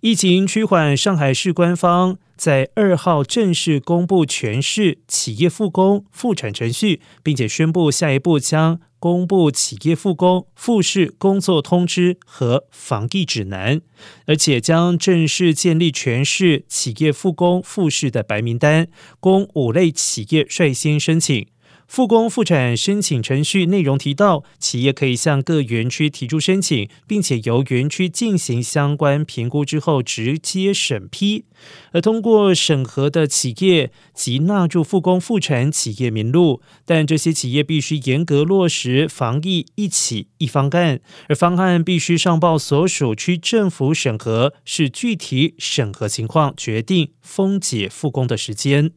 疫情趋缓，上海市官方在二号正式公布全市企业复工复产程序，并且宣布下一步将公布企业复工复市工作通知和防疫指南，而且将正式建立全市企业复工复市的白名单，供五类企业率先申请。复工复产申请程序内容提到，企业可以向各园区提出申请，并且由园区进行相关评估之后直接审批。而通过审核的企业即纳入复工复产企业名录，但这些企业必须严格落实防疫一起一方案，而方案必须上报所属区政府审核，是具体审核情况决定封解复工的时间。